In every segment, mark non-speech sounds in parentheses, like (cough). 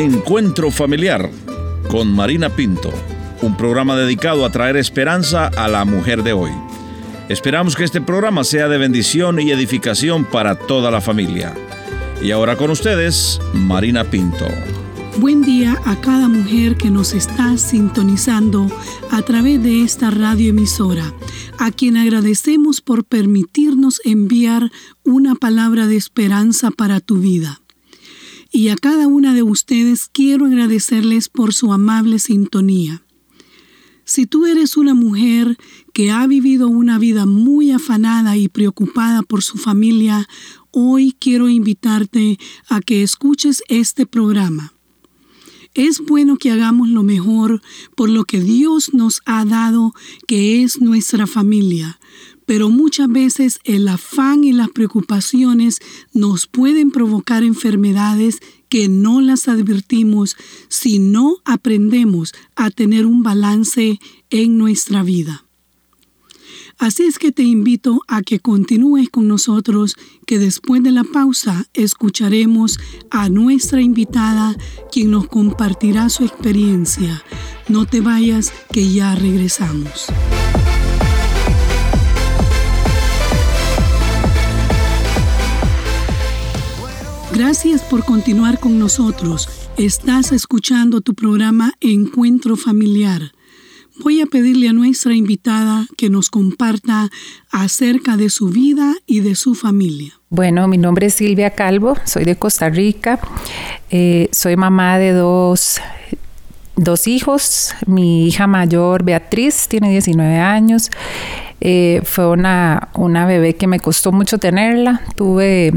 Encuentro Familiar con Marina Pinto, un programa dedicado a traer esperanza a la mujer de hoy. Esperamos que este programa sea de bendición y edificación para toda la familia. Y ahora con ustedes, Marina Pinto. Buen día a cada mujer que nos está sintonizando a través de esta radioemisora, a quien agradecemos por permitirnos enviar una palabra de esperanza para tu vida. Y a cada una de ustedes quiero agradecerles por su amable sintonía. Si tú eres una mujer que ha vivido una vida muy afanada y preocupada por su familia, hoy quiero invitarte a que escuches este programa. Es bueno que hagamos lo mejor por lo que Dios nos ha dado, que es nuestra familia, pero muchas veces el afán y las preocupaciones nos pueden provocar enfermedades que no las advertimos si no aprendemos a tener un balance en nuestra vida. Así es que te invito a que continúes con nosotros, que después de la pausa escucharemos a nuestra invitada, quien nos compartirá su experiencia. No te vayas, que ya regresamos. Gracias por continuar con nosotros. Estás escuchando tu programa Encuentro Familiar. Voy a pedirle a nuestra invitada que nos comparta acerca de su vida y de su familia. Bueno, mi nombre es Silvia Calvo, soy de Costa Rica, eh, soy mamá de dos, dos hijos, mi hija mayor Beatriz tiene 19 años, eh, fue una, una bebé que me costó mucho tenerla, tuve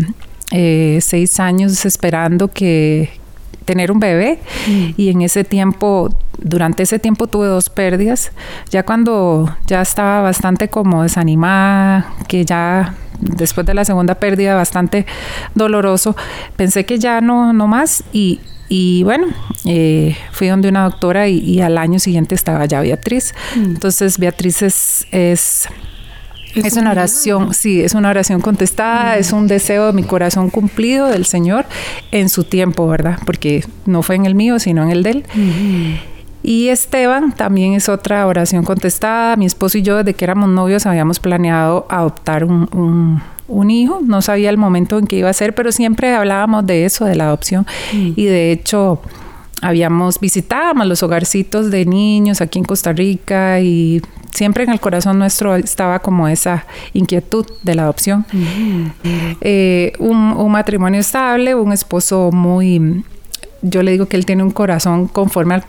eh, seis años esperando que tener un bebé mm. y en ese tiempo, durante ese tiempo tuve dos pérdidas. Ya cuando ya estaba bastante como desanimada, que ya después de la segunda pérdida bastante doloroso, pensé que ya no, no más y, y bueno, eh, fui donde una doctora y, al año siguiente estaba ya Beatriz. Mm. Entonces Beatriz es, es es, una oración, sí, es una oración contestada, es un deseo de mi corazón cumplido del Señor en su tiempo, ¿verdad? Porque no fue en el mío, sino en el de él. Y Esteban también es otra oración contestada. Mi esposo y yo, desde que éramos novios, habíamos planeado adoptar un, hijo. No sabía el momento en que iba a ser, pero siempre hablábamos de eso, de la adopción. Y de hecho, habíamos visitado los hogarcitos de niños aquí en Costa Rica y siempre en el corazón nuestro estaba como esa inquietud de la adopción. Eh, un, matrimonio estable, un esposo muy, yo le digo que él tiene un corazón conforme al,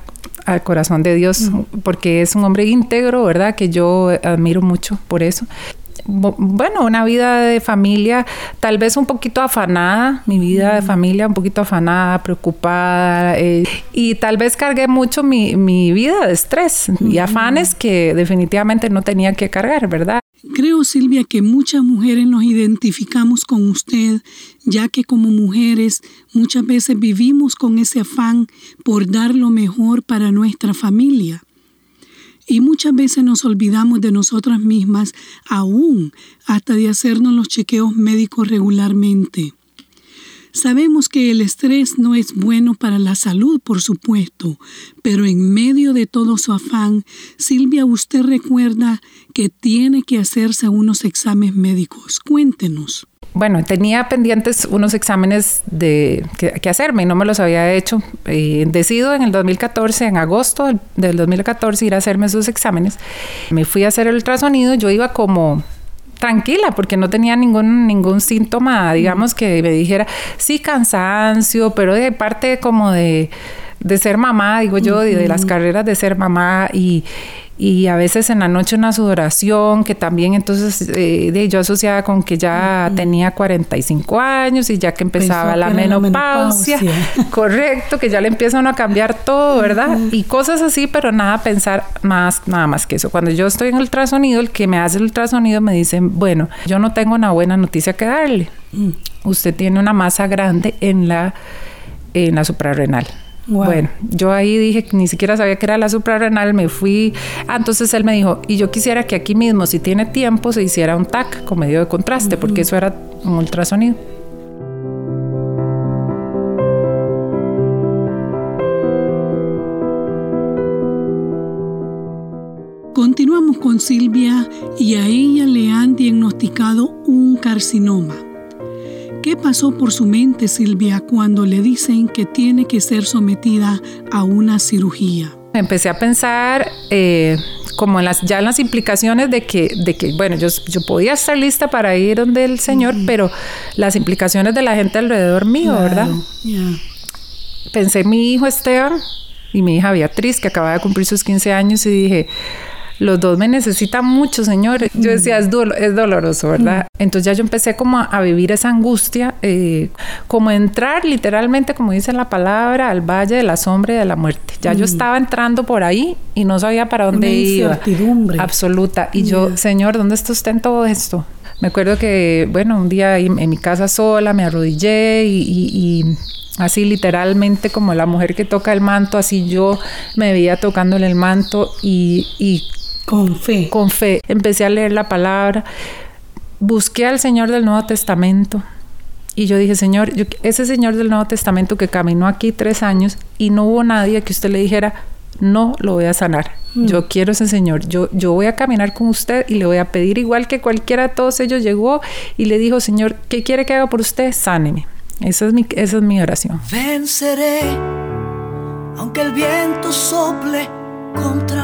al corazón de Dios, porque es un hombre íntegro, ¿verdad? Que yo admiro mucho por eso bueno, una vida de familia tal vez un poquito afanada, mi vida de familia un poquito afanada, preocupada, eh, y tal vez cargué mucho mi, mi vida de estrés y afanes que definitivamente no tenía que cargar, ¿verdad? Creo, Silvia, que muchas mujeres nos identificamos con usted, ya que como mujeres muchas veces vivimos con ese afán por dar lo mejor para nuestra familia. Y muchas veces nos olvidamos de nosotras mismas, aún hasta de hacernos los chequeos médicos regularmente. Sabemos que el estrés no es bueno para la salud, por supuesto, pero en medio de todo su afán, Silvia, usted recuerda que tiene que hacerse unos exámenes médicos. Cuéntenos bueno, tenía pendientes unos exámenes de, que, hacerme y no me los había hecho. Eh, decido en el 2014, en agosto del, 2014, ir a hacerme esos exámenes. Me fui a hacer el ultrasonido, yo iba como tranquila porque no tenía ningún ningún síntoma, digamos que me dijera sí cansancio, pero de parte como de, de ser mamá, digo yo, de las carreras de ser mamá y y a veces en la noche una sudoración que también entonces eh, de, yo asociaba con que ya tenía 45 años y ya que empezaba la menopausia, (laughs) (laughs) correcto, que ya le empiezan a cambiar todo, ¿verdad? Y cosas así, pero nada pensar más, nada más que eso. Cuando yo estoy en el ultrasonido, el que me hace el ultrasonido me dice, bueno, yo no tengo una buena noticia que darle. Mm. Usted tiene una masa grande en la, en la suprarrenal. Bueno, yo ahí dije que ni siquiera sabía que era la suprarrenal, me fui. Ah, entonces él me dijo, y yo quisiera que aquí mismo, si tiene tiempo, se hiciera un TAC con medio de contraste, porque eso era un ultrasonido. Continuamos con Silvia y a ella le han diagnosticado un carcinoma. ¿Qué pasó por su mente, Silvia, cuando le dicen que tiene que ser sometida a una cirugía? Empecé a pensar eh, como en las, ya en las implicaciones de que, de que bueno, yo, yo podía estar lista para ir donde el Señor, pero las implicaciones de la gente alrededor mío, ¿verdad? Pensé en mi hijo Esteban y mi hija Beatriz, que acaba de cumplir sus 15 años, y dije, los dos me necesitan mucho, Señor. Yo decía, es, es doloroso, ¿verdad? Entonces ya yo empecé como a, vivir esa angustia, eh, como entrar literalmente, como dice la palabra, al valle de la sombra y de la muerte. Ya yo estaba entrando por ahí y no sabía para dónde Una iba. Absoluta. Y yo, Señor, ¿dónde está usted en todo esto? Me acuerdo que, bueno, un día en, mi casa sola me arrodillé y, así literalmente como la mujer que toca el manto, así yo me veía tocándole el manto y, y con fe. Con fe. Empecé a leer la palabra, busqué al Señor del Nuevo Testamento y yo dije, Señor, ese Señor del Nuevo Testamento que caminó aquí tres años y no hubo nadie que usted le dijera, no lo voy a sanar. Mm. Yo quiero ese Señor. Yo, yo voy a caminar con usted y le voy a pedir igual que cualquiera de todos ellos llegó y le dijo, Señor, ¿qué quiere que haga por usted? Sáneme. Esa es mi, esa es mi oración. Venceré, aunque el viento sople contra mí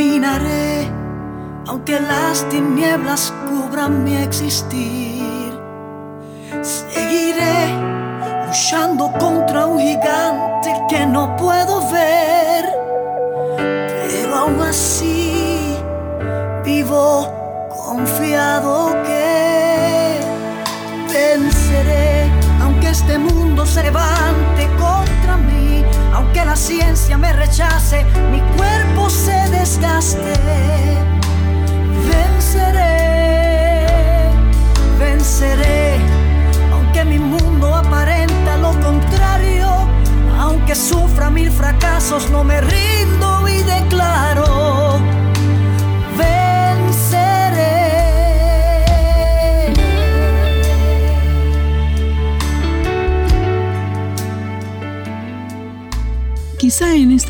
Caminaré aunque las tinieblas cubran mi existir. Seguiré luchando contra un gigante que no puedo ver. Pero aún así vivo confiado que venceré aunque este mundo se levante mí aunque la ciencia me rechace, mi cuerpo se desgaste.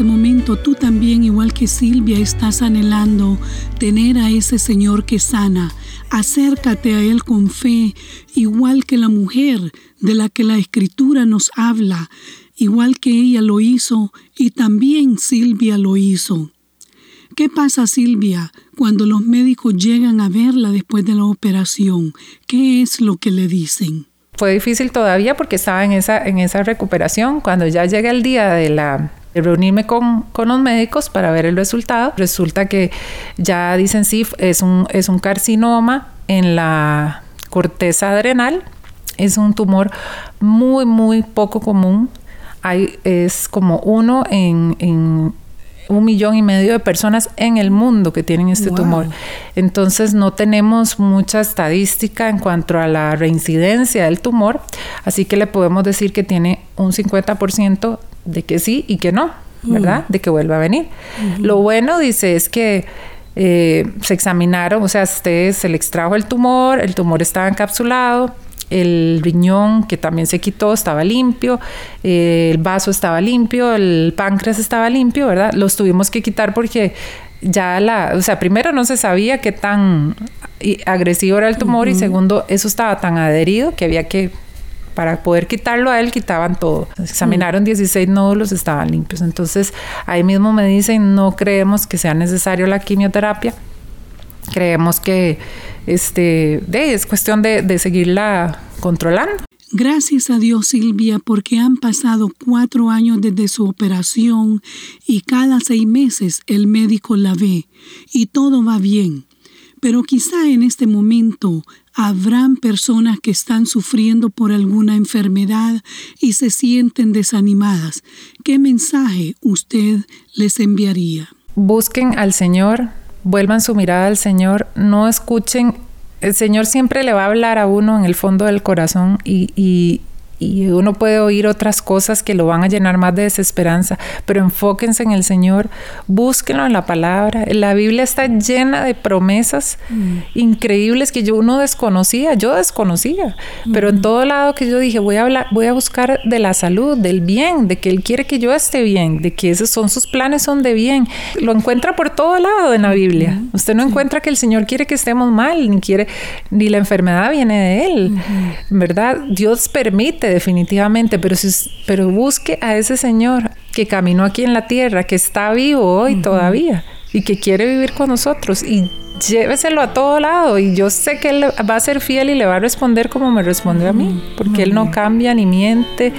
Este momento tú también, igual que Silvia, estás anhelando tener a ese Señor que sana. Acércate a Él con fe, igual que la mujer de la que la Escritura nos habla, igual que ella lo hizo y también Silvia lo hizo. ¿Qué pasa, Silvia, cuando los médicos llegan a verla después de la operación? ¿Qué es lo que le dicen? Fue difícil todavía porque estaba en esa, en esa recuperación. Cuando ya llega el día de la reunirme con, con, los médicos para ver el resultado. Resulta que ya dicen sí, es un, es un carcinoma en la corteza adrenal. Es un tumor muy, muy poco común. Hay, es como uno en, en un millón y medio de personas en el mundo que tienen este tumor. Entonces no tenemos mucha estadística en cuanto a la reincidencia del tumor, así que le podemos decir que tiene un 50% de que sí y que no, ¿verdad? De que vuelva a venir. Lo bueno, dice, es que eh, se examinaron, o sea, este, se le extrajo el tumor, el tumor estaba encapsulado, el riñón que también se quitó estaba limpio, eh, el vaso estaba limpio, el páncreas estaba limpio, ¿verdad? Los tuvimos que quitar porque ya la, o sea, primero no se sabía qué tan agresivo era el tumor y segundo, eso estaba tan adherido que había que para poder quitarlo a él, quitaban todo. Examinaron 16 nódulos, estaban limpios. Entonces, ahí mismo me dicen, no creemos que sea necesario la quimioterapia. Creemos que este, es cuestión de, de seguirla controlando. Gracias a Dios, Silvia, porque han pasado cuatro años desde su operación y cada seis meses el médico la ve y todo va bien. Pero quizá en este momento habrán personas que están sufriendo por alguna enfermedad y se sienten desanimadas. ¿Qué mensaje usted les enviaría? Busquen al Señor, vuelvan su mirada al Señor, no escuchen. El Señor siempre le va a hablar a uno en el fondo del corazón y, y uno puede oír otras cosas que lo van a llenar más de desesperanza, pero enfóquense en el Señor, búsquenlo en la palabra. La Biblia está llena de promesas mm. increíbles que yo no desconocía, yo desconocía, pero en mm. todo lado que yo dije, voy a hablar, voy a buscar de la salud, del bien, de que Él quiere que yo esté bien, de que esos son sus planes, son de bien. Lo encuentra por todo lado en la Biblia. Mm. Usted no encuentra que el Señor quiere que estemos mal, ni quiere, ni la enfermedad viene de Él, ¿verdad? Dios permite definitivamente, pero, si, pero busque a ese Señor que caminó aquí en la tierra, que está vivo hoy todavía y que quiere vivir con nosotros y lléveselo a todo lado y yo sé que él va a ser fiel y le va a responder como me respondió a mí, porque él no cambia ni miente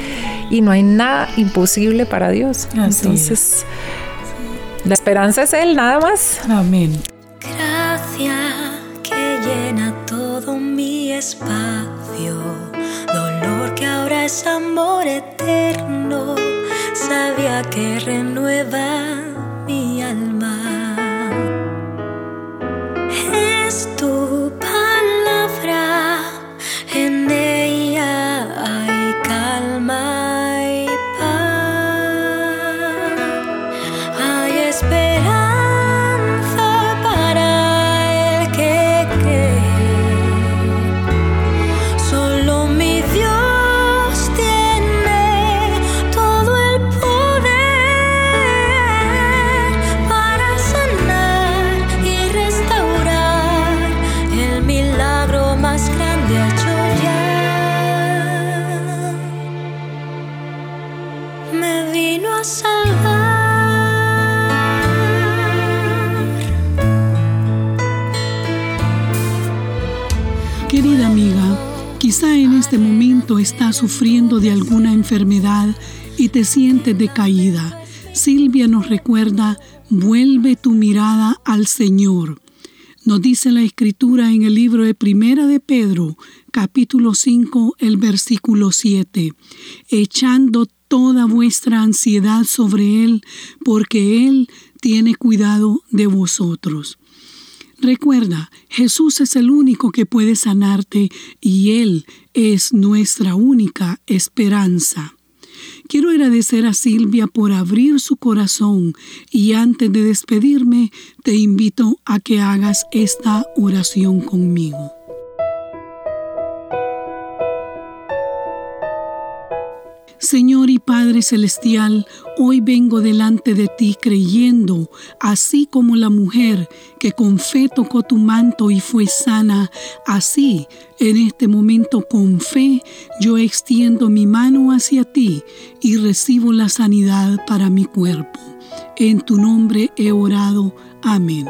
y no hay nada imposible para Dios. Entonces, la esperanza es él, nada más. Amén. Gracia que llena todo mi espacio que ahora es amor eterno, sabía que renueva Quizá en este momento estás sufriendo de alguna enfermedad y te sientes decaída. Silvia nos recuerda, vuelve tu mirada al Señor. Nos dice la escritura en el libro de Primera de Pedro, capítulo 5, el versículo 7, echando toda vuestra ansiedad sobre Él, porque Él tiene cuidado de vosotros. Recuerda, Jesús es el único que puede sanarte y Él es nuestra única esperanza. Quiero agradecer a Silvia por abrir su corazón y antes de despedirme te invito a que hagas esta oración conmigo. Señor y Padre Celestial, hoy vengo delante de ti creyendo, así como la mujer que con fe tocó tu manto y fue sana, así en este momento con fe yo extiendo mi mano hacia ti y recibo la sanidad para mi cuerpo. En tu nombre he orado. Amén.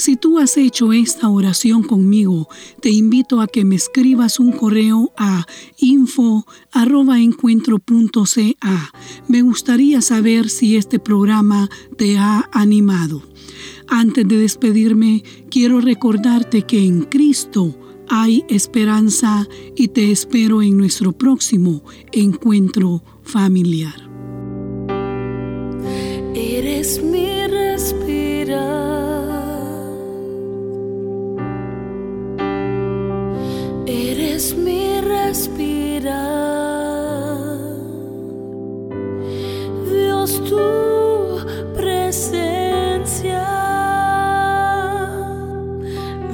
Si tú has hecho esta oración conmigo, te invito a que me escribas un correo a info@encuentro.ca. Me gustaría saber si este programa te ha animado. Antes de despedirme, quiero recordarte que en Cristo hay esperanza y te espero en nuestro próximo encuentro familiar. Eres mi Eres mi respirar. Dios, tu presencia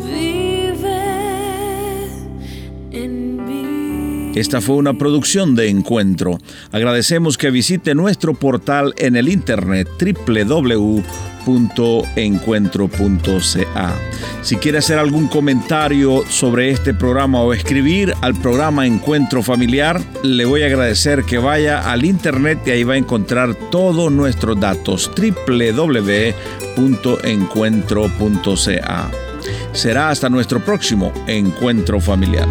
vive en mí. Esta fue una producción de Encuentro. Agradecemos que visite nuestro portal en el internet www encuentro.ca. Si quiere hacer algún comentario sobre este programa o escribir al programa Encuentro Familiar, le voy a agradecer que vaya al internet y ahí va a encontrar todos nuestros datos www.encuentro.ca. Será hasta nuestro próximo encuentro familiar.